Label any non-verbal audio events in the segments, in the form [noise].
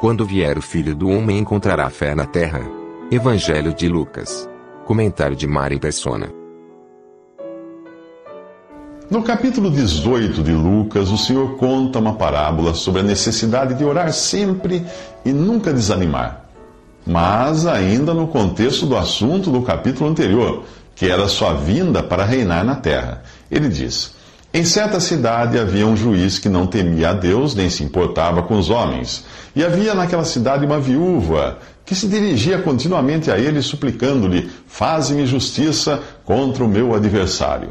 Quando vier o Filho do Homem encontrará fé na terra. Evangelho de Lucas. Comentário de Mari Persona. No capítulo 18 de Lucas, o Senhor conta uma parábola sobre a necessidade de orar sempre e nunca desanimar. Mas ainda no contexto do assunto do capítulo anterior, que era sua vinda para reinar na terra. Ele diz: Em certa cidade havia um juiz que não temia a Deus nem se importava com os homens. E havia naquela cidade uma viúva que se dirigia continuamente a ele, suplicando-lhe: Faze-me justiça contra o meu adversário.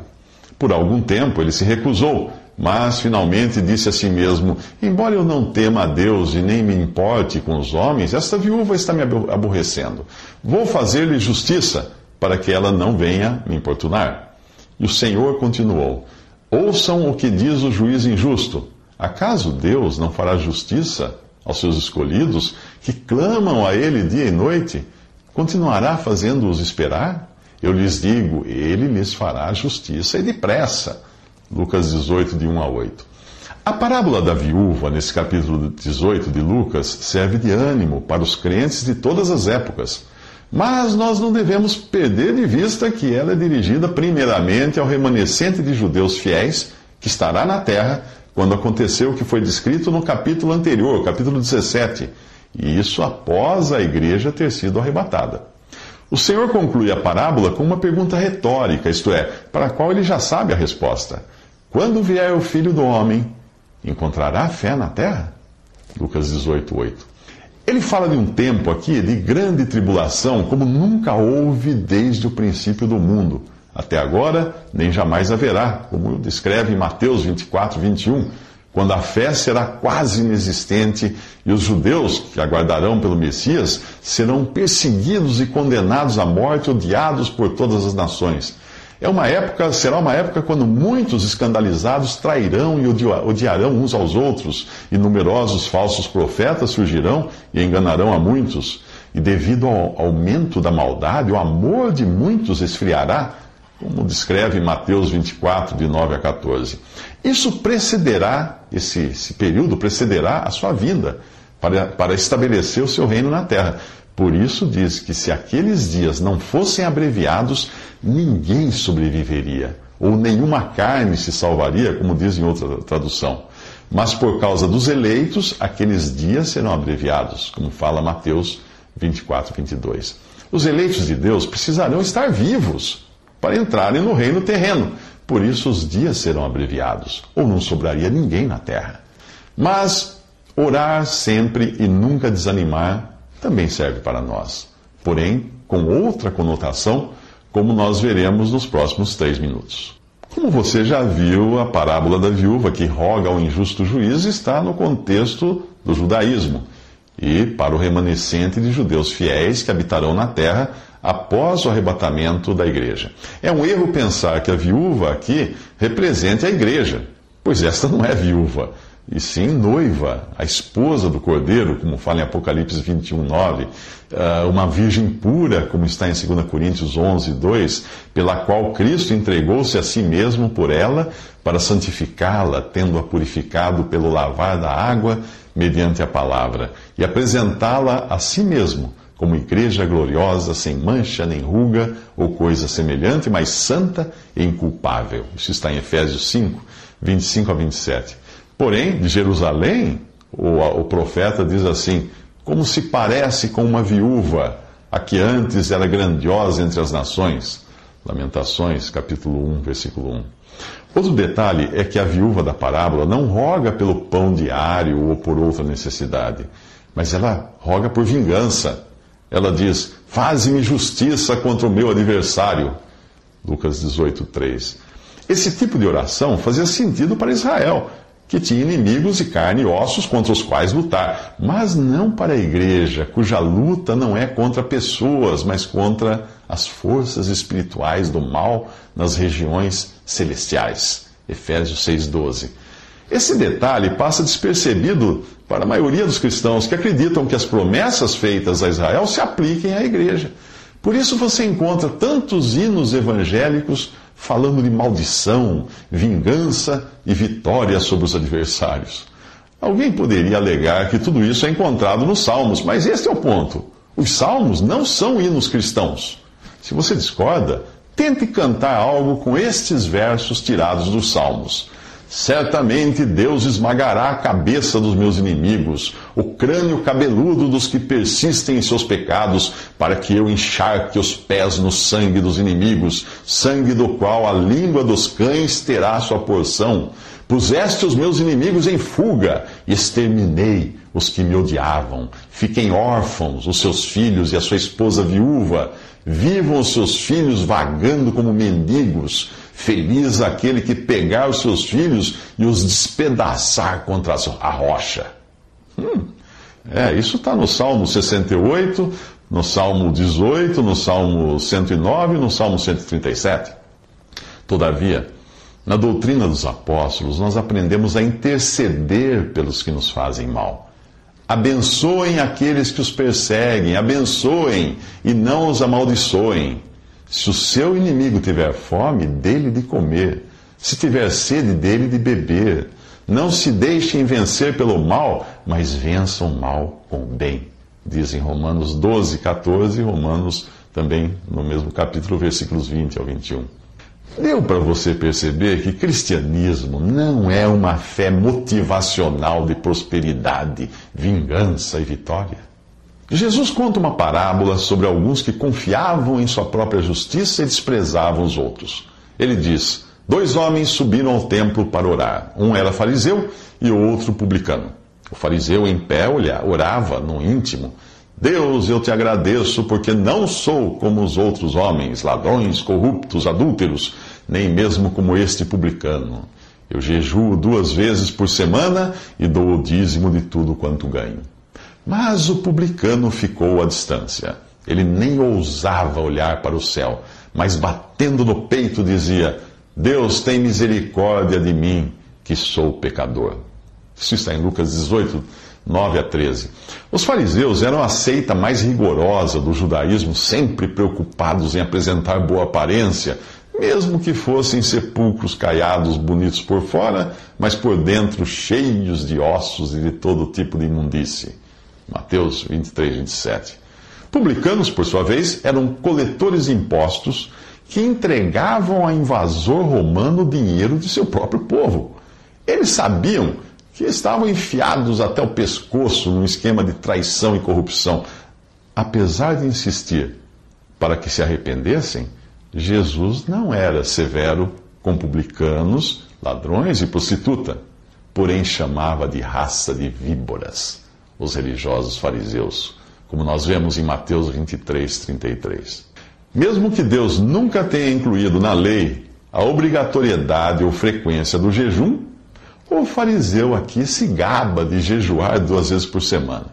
Por algum tempo ele se recusou, mas finalmente disse a si mesmo: Embora eu não tema a Deus e nem me importe com os homens, esta viúva está me aborrecendo. Vou fazer-lhe justiça, para que ela não venha me importunar. E o Senhor continuou: Ouçam o que diz o juiz injusto. Acaso Deus não fará justiça aos seus escolhidos, que clamam a Ele dia e noite? Continuará fazendo-os esperar? Eu lhes digo, ele lhes fará justiça e depressa. Lucas 18, de 1 a 8. A parábola da viúva, nesse capítulo 18 de Lucas, serve de ânimo para os crentes de todas as épocas. Mas nós não devemos perder de vista que ela é dirigida primeiramente ao remanescente de judeus fiéis que estará na terra quando aconteceu o que foi descrito no capítulo anterior, capítulo 17, e isso após a igreja ter sido arrebatada. O Senhor conclui a parábola com uma pergunta retórica, isto é, para a qual ele já sabe a resposta. Quando vier o filho do homem, encontrará fé na terra? Lucas 18, 8. Ele fala de um tempo aqui de grande tribulação, como nunca houve desde o princípio do mundo. Até agora, nem jamais haverá, como descreve Mateus 24, 21 quando a fé será quase inexistente e os judeus que aguardarão pelo Messias serão perseguidos e condenados à morte, odiados por todas as nações. É uma época, será uma época quando muitos escandalizados trairão e odiarão uns aos outros, e numerosos falsos profetas surgirão e enganarão a muitos. E devido ao aumento da maldade, o amor de muitos esfriará, como descreve Mateus 24, de 9 a 14. Isso precederá, esse, esse período precederá a sua vinda, para, para estabelecer o seu reino na terra. Por isso diz que se aqueles dias não fossem abreviados, ninguém sobreviveria, ou nenhuma carne se salvaria, como diz em outra tradução. Mas por causa dos eleitos, aqueles dias serão abreviados, como fala Mateus 24, 22. Os eleitos de Deus precisarão estar vivos para entrarem no reino terreno. Por isso os dias serão abreviados, ou não sobraria ninguém na terra. Mas orar sempre e nunca desanimar também serve para nós, porém com outra conotação, como nós veremos nos próximos três minutos. Como você já viu, a parábola da viúva que roga ao injusto juiz está no contexto do judaísmo e para o remanescente de judeus fiéis que habitarão na terra após o arrebatamento da igreja. É um erro pensar que a viúva aqui represente a igreja, pois esta não é viúva, e sim noiva, a esposa do cordeiro, como fala em Apocalipse 21, 9, ah, uma virgem pura, como está em 2 Coríntios 11, 2, pela qual Cristo entregou-se a si mesmo por ela, para santificá-la, tendo-a purificado pelo lavar da água mediante a palavra, e apresentá-la a si mesmo como igreja gloriosa, sem mancha nem ruga ou coisa semelhante, mas santa e inculpável. Isso está em Efésios 5, 25 a 27. Porém, de Jerusalém, o, o profeta diz assim: como se parece com uma viúva, a que antes era grandiosa entre as nações. Lamentações, capítulo 1, versículo 1. Outro detalhe é que a viúva da parábola não roga pelo pão diário ou por outra necessidade, mas ela roga por vingança ela diz: Faze-me justiça contra o meu adversário. Lucas 18, 3. Esse tipo de oração fazia sentido para Israel, que tinha inimigos de carne e ossos contra os quais lutar, mas não para a igreja, cuja luta não é contra pessoas, mas contra as forças espirituais do mal nas regiões celestiais. Efésios 6,12. Esse detalhe passa despercebido para a maioria dos cristãos que acreditam que as promessas feitas a Israel se apliquem à igreja. Por isso você encontra tantos hinos evangélicos falando de maldição, vingança e vitória sobre os adversários. Alguém poderia alegar que tudo isso é encontrado nos Salmos, mas este é o ponto. Os Salmos não são hinos cristãos. Se você discorda, tente cantar algo com estes versos tirados dos Salmos. Certamente Deus esmagará a cabeça dos meus inimigos, o crânio cabeludo dos que persistem em seus pecados, para que eu encharque os pés no sangue dos inimigos, sangue do qual a língua dos cães terá sua porção. Puseste os meus inimigos em fuga, e exterminei os que me odiavam. Fiquem órfãos os seus filhos e a sua esposa viúva. Vivam os seus filhos vagando como mendigos Feliz aquele que pegar os seus filhos e os despedaçar contra a rocha. Hum, é, isso está no Salmo 68, no Salmo 18, no Salmo 109 e no Salmo 137. Todavia, na doutrina dos apóstolos, nós aprendemos a interceder pelos que nos fazem mal. Abençoem aqueles que os perseguem, abençoem e não os amaldiçoem. Se o seu inimigo tiver fome, dele de comer. Se tiver sede, dele de beber. Não se deixem vencer pelo mal, mas vençam o mal com o bem. Diz em Romanos 12, 14, Romanos também no mesmo capítulo, versículos 20 ao 21. Deu para você perceber que cristianismo não é uma fé motivacional de prosperidade, vingança e vitória. Jesus conta uma parábola sobre alguns que confiavam em sua própria justiça e desprezavam os outros. Ele diz: Dois homens subiram ao templo para orar. Um era fariseu e o outro publicano. O fariseu, em pé, orava no íntimo: Deus, eu te agradeço, porque não sou como os outros homens, ladrões, corruptos, adúlteros, nem mesmo como este publicano. Eu jejuo duas vezes por semana e dou o dízimo de tudo quanto ganho. Mas o publicano ficou à distância. Ele nem ousava olhar para o céu, mas batendo no peito dizia: Deus tem misericórdia de mim, que sou pecador. Isso está em Lucas 18, 9 a 13. Os fariseus eram a seita mais rigorosa do judaísmo, sempre preocupados em apresentar boa aparência, mesmo que fossem sepulcros caiados bonitos por fora, mas por dentro cheios de ossos e de todo tipo de imundície. Mateus 23, 27. Publicanos, por sua vez, eram coletores de impostos que entregavam a invasor romano o dinheiro de seu próprio povo. Eles sabiam que estavam enfiados até o pescoço num esquema de traição e corrupção. Apesar de insistir para que se arrependessem, Jesus não era severo com publicanos, ladrões e prostituta, porém chamava de raça de víboras os religiosos fariseus, como nós vemos em Mateus 23, 33. Mesmo que Deus nunca tenha incluído na lei a obrigatoriedade ou frequência do jejum, o fariseu aqui se gaba de jejuar duas vezes por semana.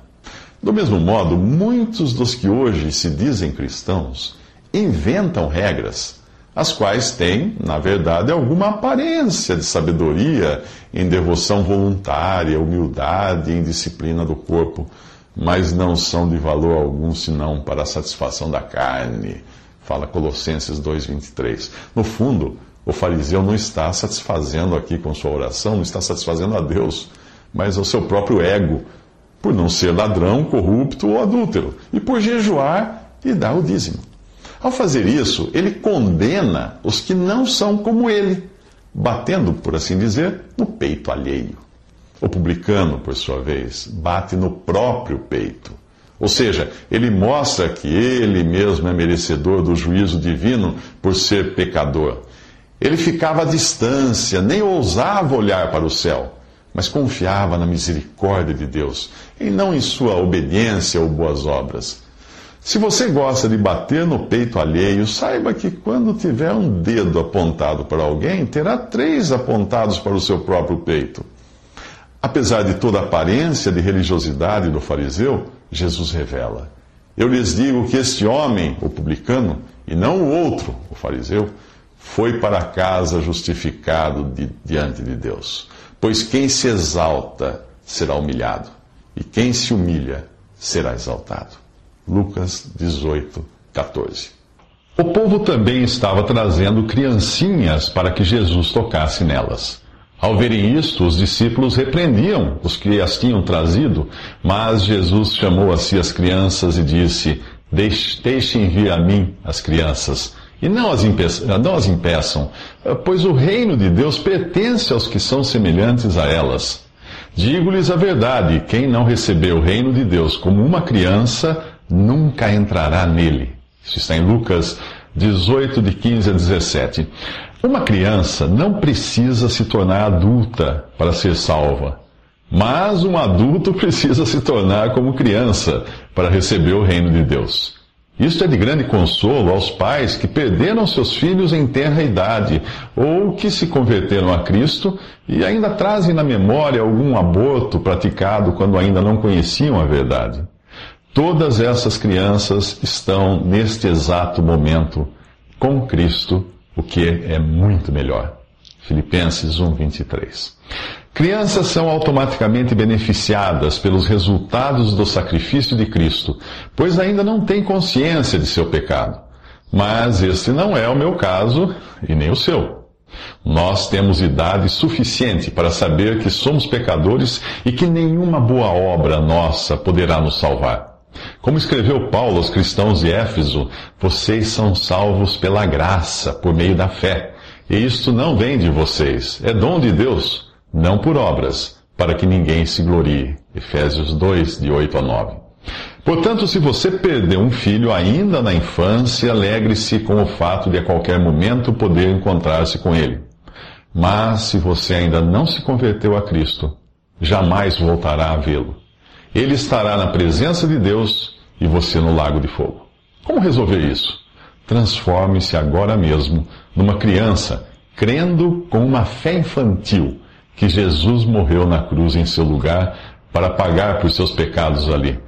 Do mesmo modo, muitos dos que hoje se dizem cristãos inventam regras as quais têm, na verdade, alguma aparência de sabedoria em devoção voluntária, humildade e indisciplina do corpo, mas não são de valor algum senão para a satisfação da carne. Fala Colossenses 2,23. No fundo, o fariseu não está satisfazendo aqui com sua oração, não está satisfazendo a Deus, mas ao seu próprio ego, por não ser ladrão, corrupto ou adúltero, e por jejuar e dar o dízimo. Ao fazer isso, ele condena os que não são como ele, batendo, por assim dizer, no peito alheio. O publicano, por sua vez, bate no próprio peito. Ou seja, ele mostra que ele mesmo é merecedor do juízo divino por ser pecador. Ele ficava à distância, nem ousava olhar para o céu, mas confiava na misericórdia de Deus, e não em sua obediência ou boas obras. Se você gosta de bater no peito alheio, saiba que quando tiver um dedo apontado para alguém, terá três apontados para o seu próprio peito. Apesar de toda a aparência de religiosidade do fariseu, Jesus revela: Eu lhes digo que este homem, o publicano, e não o outro, o fariseu, foi para casa justificado de, diante de Deus. Pois quem se exalta será humilhado, e quem se humilha será exaltado. Lucas 18, 14. O povo também estava trazendo criancinhas para que Jesus tocasse nelas. Ao verem isto, os discípulos repreendiam os que as tinham trazido, mas Jesus chamou a si as crianças e disse: Deixem vir a mim as crianças, e não as, impeçam, não as impeçam, pois o reino de Deus pertence aos que são semelhantes a elas. Digo-lhes a verdade: quem não recebeu o reino de Deus como uma criança, nunca entrará nele. Isso está em Lucas 18, de 15 a 17. Uma criança não precisa se tornar adulta para ser salva, mas um adulto [laughs] precisa se tornar como criança para receber o reino de Deus. Isto é de grande consolo aos pais que perderam seus filhos em tenra idade ou que se converteram a Cristo e ainda trazem na memória algum aborto praticado quando ainda não conheciam a verdade. Todas essas crianças estão neste exato momento com Cristo, o que é muito melhor. Filipenses 1:23. Crianças são automaticamente beneficiadas pelos resultados do sacrifício de Cristo, pois ainda não têm consciência de seu pecado. Mas este não é o meu caso e nem o seu. Nós temos idade suficiente para saber que somos pecadores e que nenhuma boa obra nossa poderá nos salvar. Como escreveu Paulo aos cristãos de Éfeso, vocês são salvos pela graça, por meio da fé. E isto não vem de vocês, é dom de Deus, não por obras, para que ninguém se glorie. Efésios 2, de 8 a 9. Portanto, se você perdeu um filho ainda na infância, alegre-se com o fato de a qualquer momento poder encontrar-se com ele. Mas se você ainda não se converteu a Cristo, jamais voltará a vê-lo. Ele estará na presença de Deus e você no lago de fogo. Como resolver isso? Transforme-se agora mesmo numa criança, crendo com uma fé infantil que Jesus morreu na cruz em seu lugar para pagar por seus pecados ali.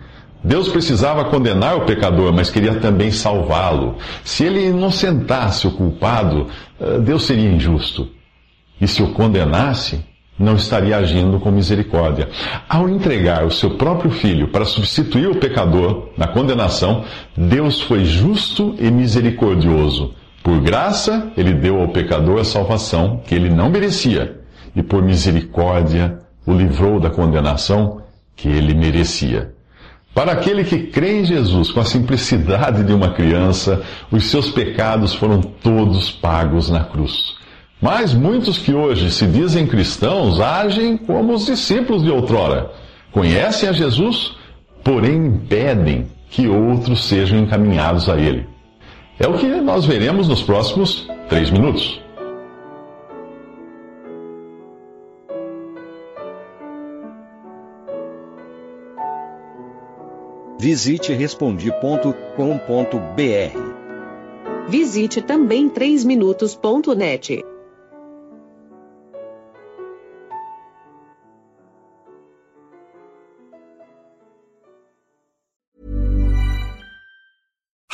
Deus precisava condenar o pecador, mas queria também salvá-lo. Se ele inocentasse o culpado, eh, Deus seria injusto. E se o condenasse, não estaria agindo com misericórdia. Ao entregar o seu próprio filho para substituir o pecador na condenação, Deus foi justo e misericordioso. Por graça, ele deu ao pecador a salvação que ele não merecia, e por misericórdia o livrou da condenação que ele merecia. Para aquele que crê em Jesus com a simplicidade de uma criança, os seus pecados foram todos pagos na cruz. Mas muitos que hoje se dizem cristãos agem como os discípulos de outrora. Conhecem a Jesus, porém impedem que outros sejam encaminhados a Ele. É o que nós veremos nos próximos três minutos. Visite respondi.com.br. Visite também 3minutos.net.